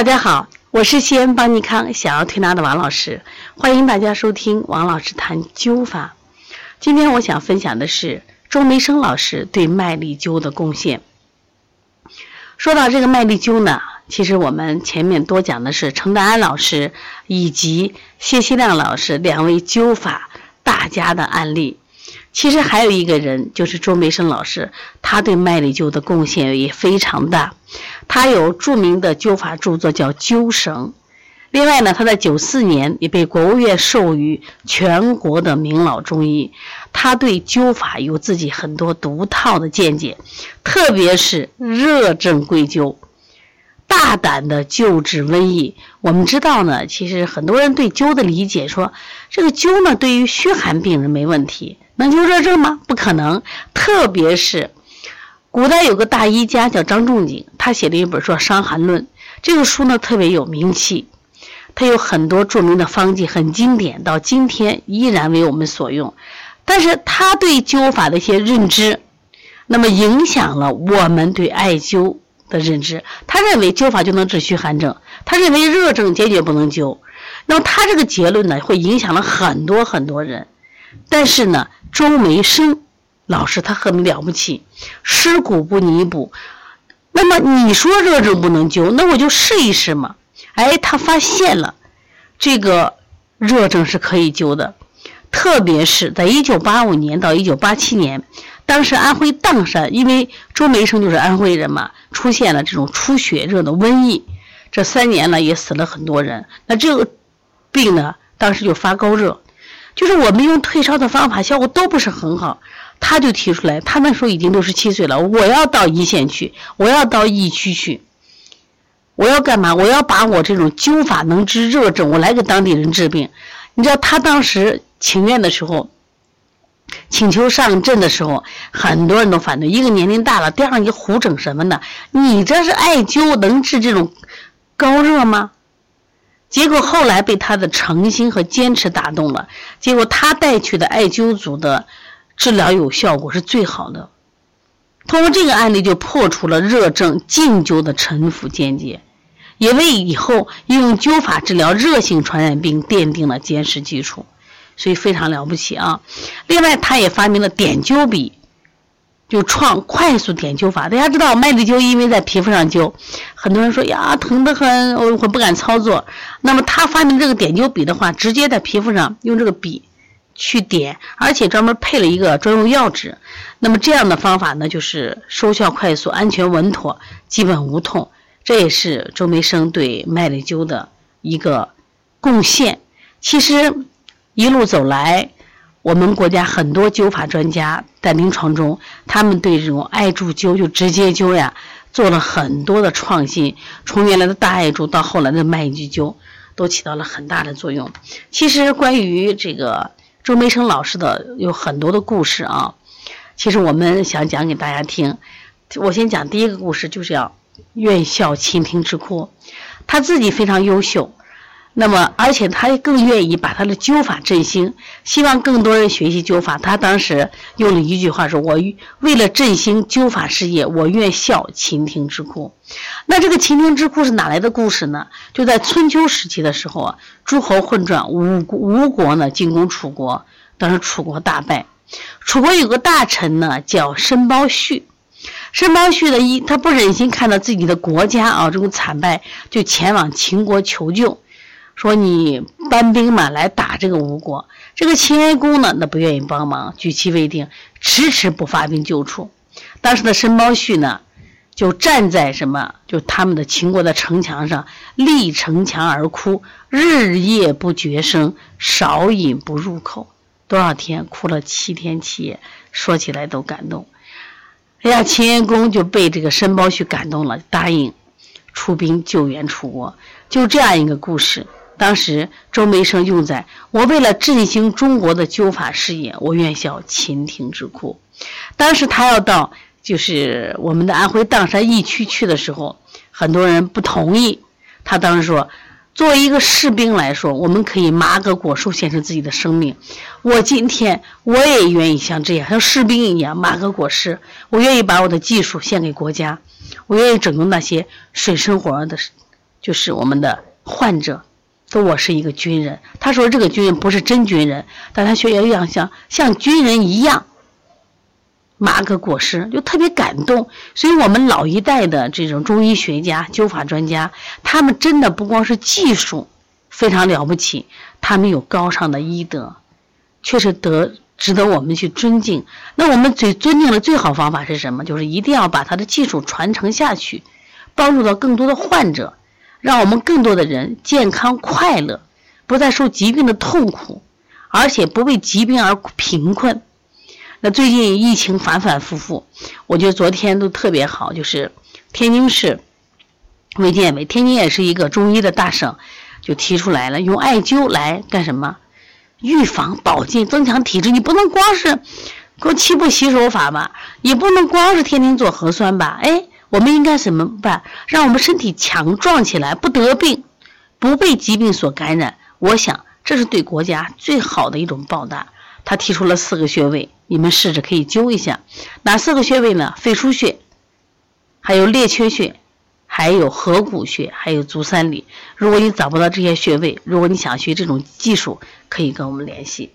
大家好，我是西安邦尼康小儿推拿的王老师，欢迎大家收听王老师谈灸法。今天我想分享的是周梅生老师对麦粒灸的贡献。说到这个麦粒灸呢，其实我们前面多讲的是程德安老师以及谢希亮老师两位灸法大家的案例。其实还有一个人，就是周梅生老师，他对麦粒灸的贡献也非常大。他有著名的灸法著作叫《灸绳》，另外呢，他在九四年也被国务院授予全国的名老中医。他对灸法有自己很多独套的见解，特别是热症归灸，大胆的救治瘟疫。我们知道呢，其实很多人对灸的理解说，这个灸呢，对于虚寒病人没问题。能灸热症吗？不可能。特别是古代有个大医家叫张仲景，他写了一本说《伤寒论》，这个书呢特别有名气，他有很多著名的方剂，很经典，到今天依然为我们所用。但是他对灸法的一些认知，那么影响了我们对艾灸的认知。他认为灸法就能治虚寒症，他认为热症坚决不能灸。那么他这个结论呢，会影响了很多很多人。但是呢，周梅生老师他很了不起，尸骨不弥补。那么你说热症不能灸，那我就试一试嘛。哎，他发现了这个热症是可以灸的，特别是在1985年到1987年，当时安徽砀山，因为周梅生就是安徽人嘛，出现了这种出血热的瘟疫，这三年呢也死了很多人。那这个病呢，当时就发高热。就是我们用退烧的方法，效果都不是很好。他就提出来，他那时候已经六十七岁了，我要到一线去，我要到疫区去，我要干嘛？我要把我这种灸法能治热症，我来给当地人治病。你知道他当时请愿的时候，请求上阵的时候，很多人都反对。一个年龄大了，第二你胡整什么呢？你这是艾灸能治这种高热吗？结果后来被他的诚心和坚持打动了，结果他带去的艾灸组的治疗有效果是最好的。通过这个案例就破除了热症禁灸的陈腐见解，也为以后用灸法治疗热性传染病奠定了坚实基础，所以非常了不起啊！另外，他也发明了点灸笔。就创快速点灸法，大家知道麦粒灸因为在皮肤上灸，很多人说呀疼得很，我我不敢操作。那么他发明这个点灸笔的话，直接在皮肤上用这个笔去点，而且专门配了一个专用药纸。那么这样的方法呢，就是收效快速、安全稳妥、基本无痛。这也是周梅生对麦粒灸的一个贡献。其实一路走来。我们国家很多灸法专家在临床中，他们对这种艾柱灸就直接灸呀，做了很多的创新。从原来的大艾柱到后来的麦粒灸，都起到了很大的作用。其实关于这个周梅生老师的有很多的故事啊，其实我们想讲给大家听。我先讲第一个故事，就是要院校倾听之哭。他自己非常优秀。那么，而且他更愿意把他的灸法振兴，希望更多人学习灸法。他当时用了一句话说：“我为了振兴灸法事业，我愿效秦庭之库。”那这个秦庭之库是哪来的故事呢？就在春秋时期的时候啊，诸侯混战，吴吴国呢进攻楚国，当时楚国大败。楚国有个大臣呢叫申包胥，申包胥呢一他不忍心看到自己的国家啊这种惨败，就前往秦国求救。说你搬兵嘛来打这个吴国，这个秦哀公呢，那不愿意帮忙，举棋未定，迟迟不发兵救楚。当时的申包胥呢，就站在什么，就他们的秦国的城墙上，立城墙而哭，日夜不绝声，少饮不入口。多少天？哭了七天七夜，说起来都感动。哎呀，秦哀公就被这个申包胥感动了，答应出兵救援楚国。就这样一个故事。当时周梅生用在我为了振兴中国的灸法事业，我愿效秦庭之库。当时他要到就是我们的安徽砀山疫区去的时候，很多人不同意。他当时说，作为一个士兵来说，我们可以麻个果树献出自己的生命。我今天我也愿意像这样，像士兵一样麻个果实。我愿意把我的技术献给国家，我愿意拯救那些水深火热的就是我们的患者说我是一个军人。他说这个军人不是真军人，但他却要像像军人一样。马可果实就特别感动，所以我们老一代的这种中医学家、灸法专家，他们真的不光是技术非常了不起，他们有高尚的医德，确实得值得我们去尊敬。那我们最尊敬的最好方法是什么？就是一定要把他的技术传承下去，帮助到更多的患者，让我们更多的人健康快乐，不再受疾病的痛苦，而且不为疾病而贫困。那最近疫情反反复复，我觉得昨天都特别好，就是天津市卫健委，天津也是一个中医的大省，就提出来了，用艾灸来干什么？预防保健，增强体质。你不能光是给我七步洗手法吧，也不能光是天天做核酸吧？哎，我们应该怎么办？让我们身体强壮起来，不得病，不被疾病所感染。我想，这是对国家最好的一种报答。他提出了四个穴位，你们试着可以灸一下。哪四个穴位呢？肺腧穴，还有列缺穴，还有合谷穴，还有足三里。如果你找不到这些穴位，如果你想学这种技术，可以跟我们联系。